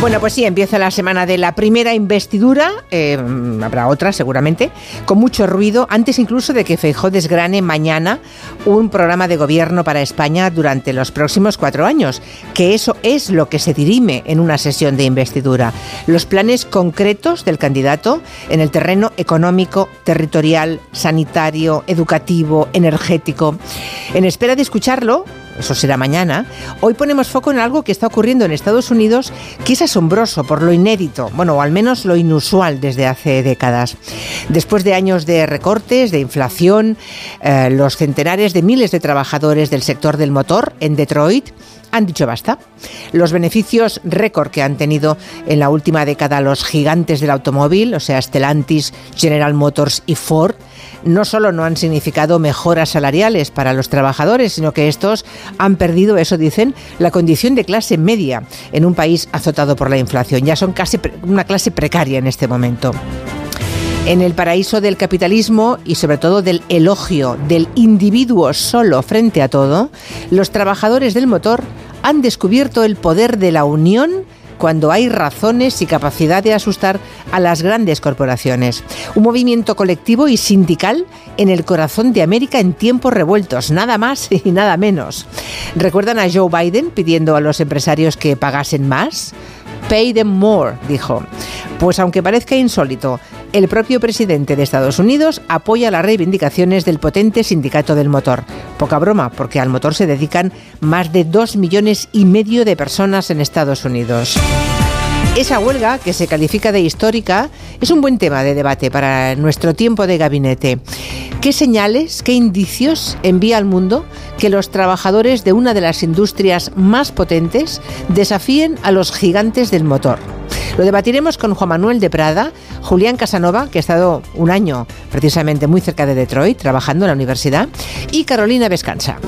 Bueno, pues sí, empieza la semana de la primera investidura, eh, habrá otra seguramente, con mucho ruido, antes incluso de que Feijó desgrane mañana un programa de gobierno para España durante los próximos cuatro años, que eso es lo que se dirime en una sesión de investidura. Los planes concretos del candidato en el terreno económico, territorial, sanitario, educativo, energético. En espera de escucharlo, eso será mañana, hoy ponemos foco en algo que está ocurriendo en Estados Unidos que es asombroso por lo inédito, bueno, o al menos lo inusual desde hace décadas. Después de años de recortes, de inflación, eh, los centenares de miles de trabajadores del sector del motor en Detroit han dicho basta. Los beneficios récord que han tenido en la última década los gigantes del automóvil, o sea, Stellantis, General Motors y Ford, no solo no han significado mejoras salariales para los trabajadores, sino que estos han perdido, eso dicen, la condición de clase media en un país azotado por la inflación. Ya son casi una clase precaria en este momento. En el paraíso del capitalismo y sobre todo del elogio del individuo solo frente a todo, los trabajadores del motor han descubierto el poder de la unión cuando hay razones y capacidad de asustar a las grandes corporaciones. Un movimiento colectivo y sindical en el corazón de América en tiempos revueltos, nada más y nada menos. ¿Recuerdan a Joe Biden pidiendo a los empresarios que pagasen más? Pay them more, dijo. Pues aunque parezca insólito, el propio presidente de Estados Unidos apoya las reivindicaciones del potente sindicato del motor. Poca broma, porque al motor se dedican más de dos millones y medio de personas en Estados Unidos. Esa huelga, que se califica de histórica, es un buen tema de debate para nuestro tiempo de gabinete. ¿Qué señales, qué indicios envía al mundo que los trabajadores de una de las industrias más potentes desafíen a los gigantes del motor? Lo debatiremos con Juan Manuel de Prada, Julián Casanova, que ha estado un año precisamente muy cerca de Detroit, trabajando en la universidad, y Carolina Vescanza.